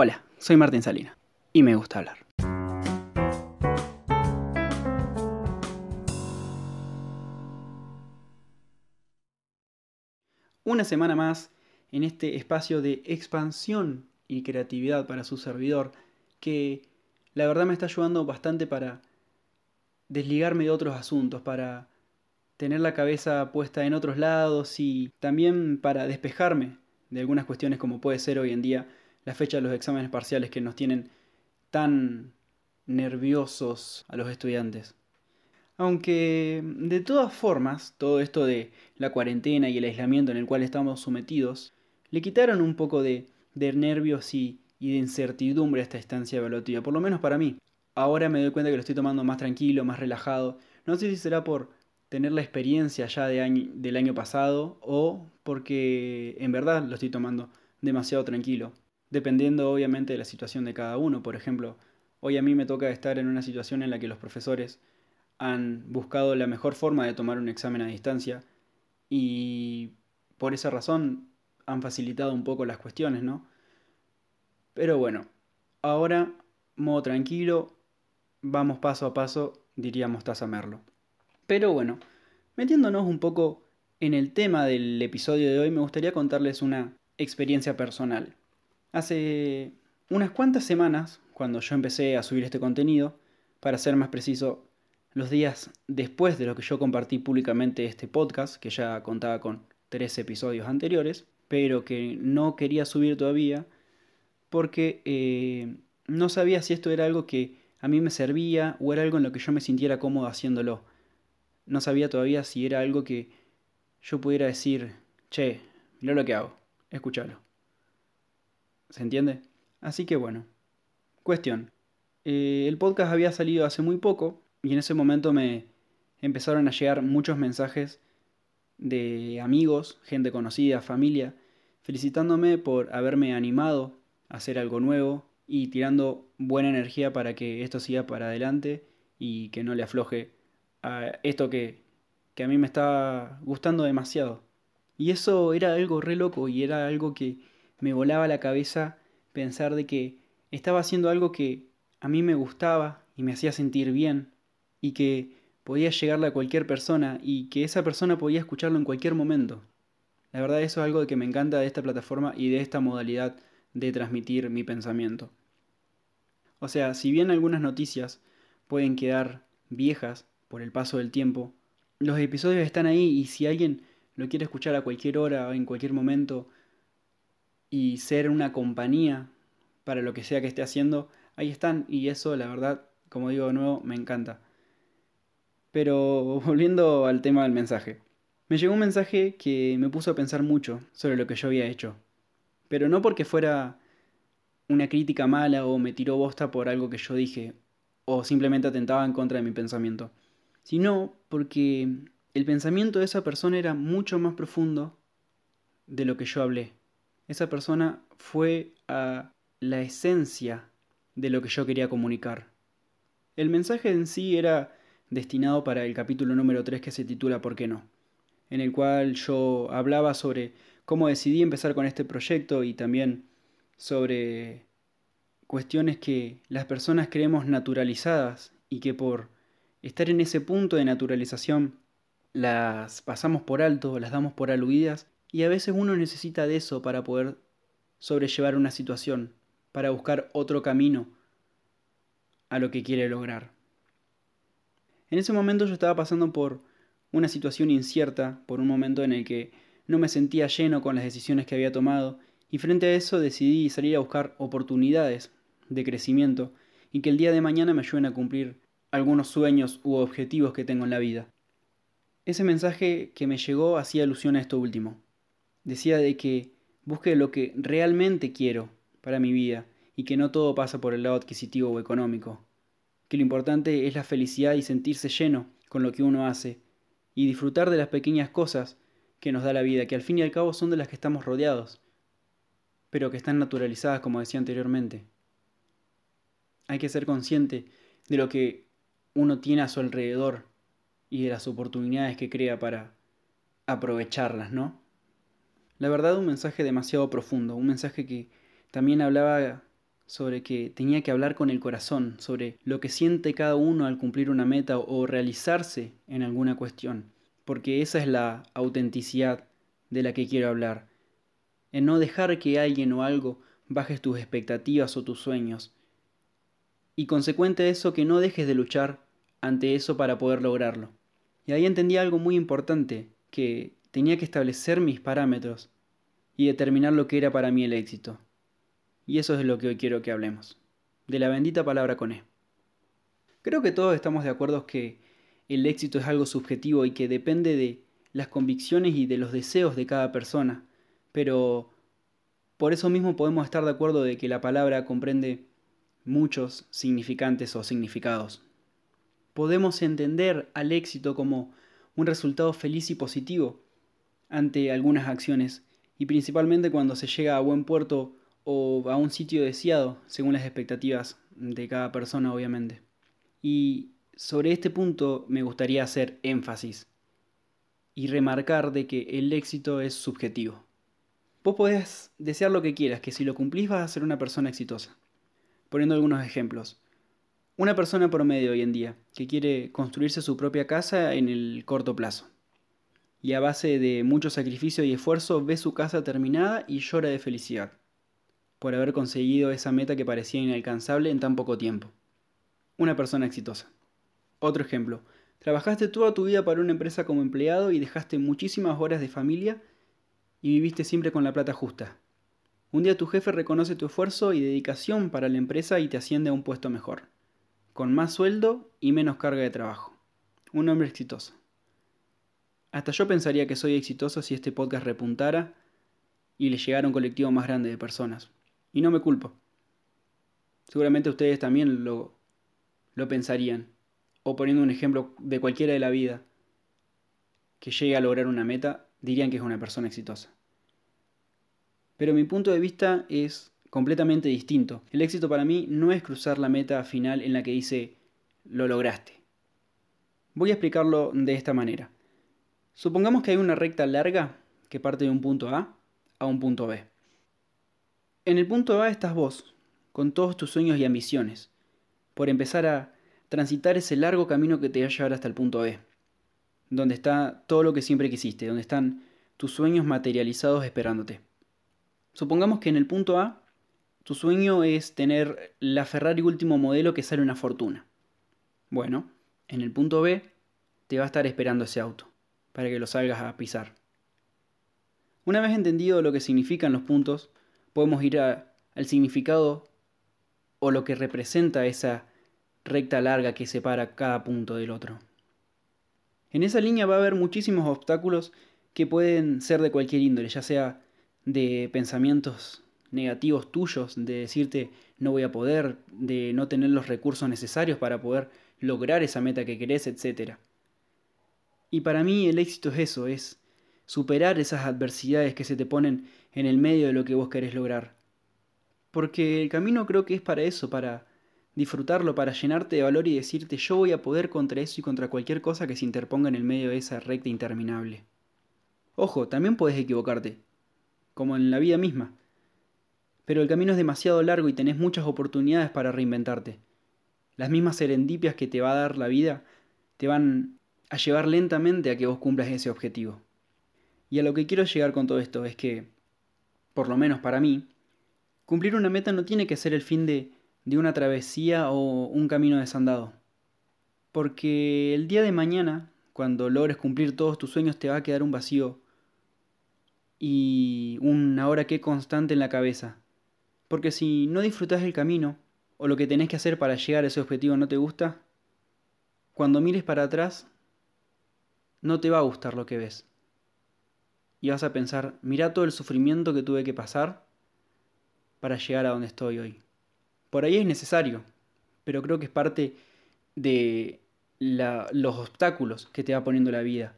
Hola, soy Martín Salina y me gusta hablar. Una semana más en este espacio de expansión y creatividad para su servidor que la verdad me está ayudando bastante para desligarme de otros asuntos, para tener la cabeza puesta en otros lados y también para despejarme de algunas cuestiones como puede ser hoy en día la fecha de los exámenes parciales que nos tienen tan nerviosos a los estudiantes. Aunque de todas formas, todo esto de la cuarentena y el aislamiento en el cual estamos sometidos, le quitaron un poco de, nervios y, y de incertidumbre a esta estancia evaluativa, por lo menos para mí. Ahora me doy cuenta que lo estoy tomando más tranquilo, más relajado. No sé si será por tener la experiencia ya de del año pasado o porque en verdad lo estoy tomando demasiado tranquilo, dependiendo obviamente de la situación de cada uno. Por ejemplo, hoy a mí me toca estar en una situación en la que los profesores han buscado la mejor forma de tomar un examen a distancia y por esa razón han facilitado un poco las cuestiones, ¿no? Pero bueno, ahora, modo tranquilo, vamos paso a paso, diríamos Mostaza Merlo. Pero bueno, metiéndonos un poco en el tema del episodio de hoy, me gustaría contarles una experiencia personal. Hace unas cuantas semanas, cuando yo empecé a subir este contenido, para ser más preciso, los días después de lo que yo compartí públicamente este podcast, que ya contaba con tres episodios anteriores, pero que no quería subir todavía porque eh, no sabía si esto era algo que a mí me servía o era algo en lo que yo me sintiera cómodo haciéndolo no sabía todavía si era algo que yo pudiera decir, che, mira lo que hago, escúchalo. ¿Se entiende? Así que bueno. Cuestión. Eh, el podcast había salido hace muy poco y en ese momento me empezaron a llegar muchos mensajes de amigos, gente conocida, familia, felicitándome por haberme animado a hacer algo nuevo y tirando buena energía para que esto siga para adelante y que no le afloje a esto que, que a mí me estaba gustando demasiado. Y eso era algo re loco y era algo que me volaba la cabeza pensar de que estaba haciendo algo que a mí me gustaba y me hacía sentir bien y que podía llegarle a cualquier persona y que esa persona podía escucharlo en cualquier momento. La verdad eso es algo que me encanta de esta plataforma y de esta modalidad de transmitir mi pensamiento. O sea, si bien algunas noticias pueden quedar viejas por el paso del tiempo. Los episodios están ahí y si alguien lo quiere escuchar a cualquier hora o en cualquier momento y ser una compañía para lo que sea que esté haciendo, ahí están y eso la verdad, como digo de nuevo, me encanta. Pero volviendo al tema del mensaje. Me llegó un mensaje que me puso a pensar mucho sobre lo que yo había hecho. Pero no porque fuera una crítica mala o me tiró bosta por algo que yo dije o simplemente atentaba en contra de mi pensamiento sino porque el pensamiento de esa persona era mucho más profundo de lo que yo hablé. Esa persona fue a la esencia de lo que yo quería comunicar. El mensaje en sí era destinado para el capítulo número 3 que se titula ¿Por qué no? en el cual yo hablaba sobre cómo decidí empezar con este proyecto y también sobre cuestiones que las personas creemos naturalizadas y que por estar en ese punto de naturalización las pasamos por alto, las damos por aludidas y a veces uno necesita de eso para poder sobrellevar una situación, para buscar otro camino a lo que quiere lograr. En ese momento yo estaba pasando por una situación incierta, por un momento en el que no me sentía lleno con las decisiones que había tomado y frente a eso decidí salir a buscar oportunidades de crecimiento y que el día de mañana me ayuden a cumplir algunos sueños u objetivos que tengo en la vida. Ese mensaje que me llegó hacía alusión a esto último. Decía de que busque lo que realmente quiero para mi vida y que no todo pasa por el lado adquisitivo o económico. Que lo importante es la felicidad y sentirse lleno con lo que uno hace y disfrutar de las pequeñas cosas que nos da la vida, que al fin y al cabo son de las que estamos rodeados, pero que están naturalizadas como decía anteriormente. Hay que ser consciente de lo que uno tiene a su alrededor y de las oportunidades que crea para aprovecharlas, ¿no? La verdad, un mensaje demasiado profundo, un mensaje que también hablaba sobre que tenía que hablar con el corazón, sobre lo que siente cada uno al cumplir una meta o realizarse en alguna cuestión, porque esa es la autenticidad de la que quiero hablar, en no dejar que alguien o algo bajes tus expectativas o tus sueños, y consecuente de eso que no dejes de luchar ante eso para poder lograrlo. Y ahí entendí algo muy importante, que tenía que establecer mis parámetros y determinar lo que era para mí el éxito. Y eso es lo que hoy quiero que hablemos, de la bendita palabra con E. Creo que todos estamos de acuerdo que el éxito es algo subjetivo y que depende de las convicciones y de los deseos de cada persona, pero por eso mismo podemos estar de acuerdo de que la palabra comprende muchos significantes o significados. Podemos entender al éxito como un resultado feliz y positivo ante algunas acciones, y principalmente cuando se llega a buen puerto o a un sitio deseado, según las expectativas de cada persona, obviamente. Y sobre este punto me gustaría hacer énfasis y remarcar de que el éxito es subjetivo. Vos podés desear lo que quieras, que si lo cumplís vas a ser una persona exitosa. Poniendo algunos ejemplos. Una persona promedio hoy en día que quiere construirse su propia casa en el corto plazo. Y a base de mucho sacrificio y esfuerzo ve su casa terminada y llora de felicidad por haber conseguido esa meta que parecía inalcanzable en tan poco tiempo. Una persona exitosa. Otro ejemplo. Trabajaste toda tu vida para una empresa como empleado y dejaste muchísimas horas de familia y viviste siempre con la plata justa. Un día tu jefe reconoce tu esfuerzo y dedicación para la empresa y te asciende a un puesto mejor, con más sueldo y menos carga de trabajo. Un hombre exitoso. Hasta yo pensaría que soy exitoso si este podcast repuntara y le llegara a un colectivo más grande de personas. Y no me culpo. Seguramente ustedes también lo, lo pensarían. O poniendo un ejemplo de cualquiera de la vida que llegue a lograr una meta, dirían que es una persona exitosa. Pero mi punto de vista es completamente distinto. El éxito para mí no es cruzar la meta final en la que dice lo lograste. Voy a explicarlo de esta manera. Supongamos que hay una recta larga que parte de un punto A a un punto B. En el punto A estás vos, con todos tus sueños y ambiciones, por empezar a transitar ese largo camino que te va a llevar hasta el punto B, donde está todo lo que siempre quisiste, donde están tus sueños materializados esperándote. Supongamos que en el punto A, tu sueño es tener la Ferrari último modelo que sale una fortuna. Bueno, en el punto B te va a estar esperando ese auto, para que lo salgas a pisar. Una vez entendido lo que significan los puntos, podemos ir al significado o lo que representa esa recta larga que separa cada punto del otro. En esa línea va a haber muchísimos obstáculos que pueden ser de cualquier índole, ya sea de pensamientos negativos tuyos, de decirte no voy a poder, de no tener los recursos necesarios para poder lograr esa meta que querés, etc. Y para mí el éxito es eso, es superar esas adversidades que se te ponen en el medio de lo que vos querés lograr. Porque el camino creo que es para eso, para disfrutarlo, para llenarte de valor y decirte yo voy a poder contra eso y contra cualquier cosa que se interponga en el medio de esa recta interminable. Ojo, también puedes equivocarte, como en la vida misma. Pero el camino es demasiado largo y tenés muchas oportunidades para reinventarte. Las mismas serendipias que te va a dar la vida te van a llevar lentamente a que vos cumplas ese objetivo. Y a lo que quiero llegar con todo esto es que, por lo menos para mí, cumplir una meta no tiene que ser el fin de, de una travesía o un camino desandado. Porque el día de mañana, cuando logres cumplir todos tus sueños, te va a quedar un vacío y una hora que constante en la cabeza. Porque si no disfrutas el camino, o lo que tenés que hacer para llegar a ese objetivo no te gusta, cuando mires para atrás, no te va a gustar lo que ves y vas a pensar, mira todo el sufrimiento que tuve que pasar para llegar a donde estoy hoy. Por ahí es necesario, pero creo que es parte de los obstáculos que te va poniendo la vida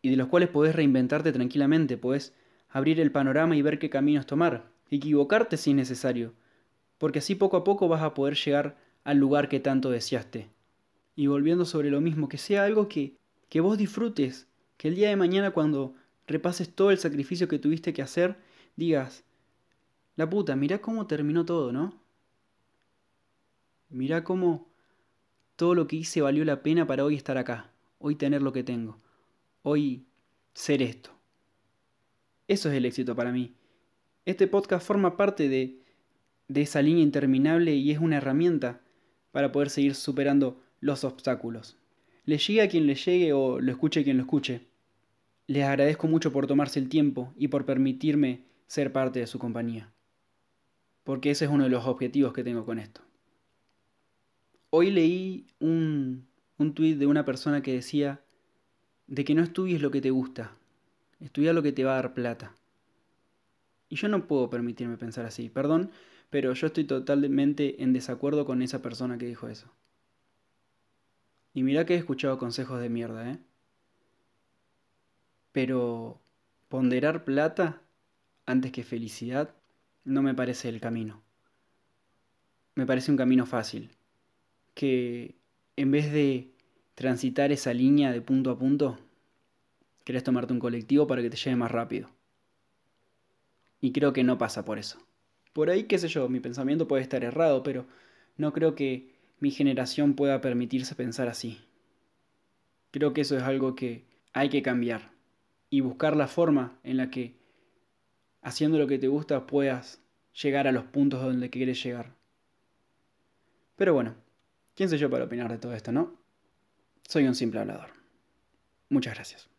y de los cuales podés reinventarte tranquilamente, podés abrir el panorama y ver qué caminos tomar, equivocarte si es necesario, porque así poco a poco vas a poder llegar al lugar que tanto deseaste. Y volviendo sobre lo mismo, que sea algo que, que vos disfrutes, que el día de mañana cuando repases todo el sacrificio que tuviste que hacer, digas, La puta, mirá cómo terminó todo, ¿no? Mirá cómo todo lo que hice valió la pena para hoy estar acá, hoy tener lo que tengo, hoy ser esto. Eso es el éxito para mí. Este podcast forma parte de, de esa línea interminable y es una herramienta para poder seguir superando los obstáculos. Le llegue a quien le llegue o lo escuche quien lo escuche. Les agradezco mucho por tomarse el tiempo y por permitirme ser parte de su compañía. Porque ese es uno de los objetivos que tengo con esto. Hoy leí un, un tuit de una persona que decía de que no estudies lo que te gusta, estudia lo que te va a dar plata. Y yo no puedo permitirme pensar así, perdón, pero yo estoy totalmente en desacuerdo con esa persona que dijo eso. Y mira que he escuchado consejos de mierda, ¿eh? Pero ponderar plata antes que felicidad no me parece el camino. Me parece un camino fácil. Que en vez de transitar esa línea de punto a punto, querés tomarte un colectivo para que te lleve más rápido. Y creo que no pasa por eso. Por ahí, qué sé yo, mi pensamiento puede estar errado, pero no creo que mi generación pueda permitirse pensar así. Creo que eso es algo que hay que cambiar y buscar la forma en la que, haciendo lo que te gusta, puedas llegar a los puntos donde quieres llegar. Pero bueno, ¿quién soy yo para opinar de todo esto, no? Soy un simple hablador. Muchas gracias.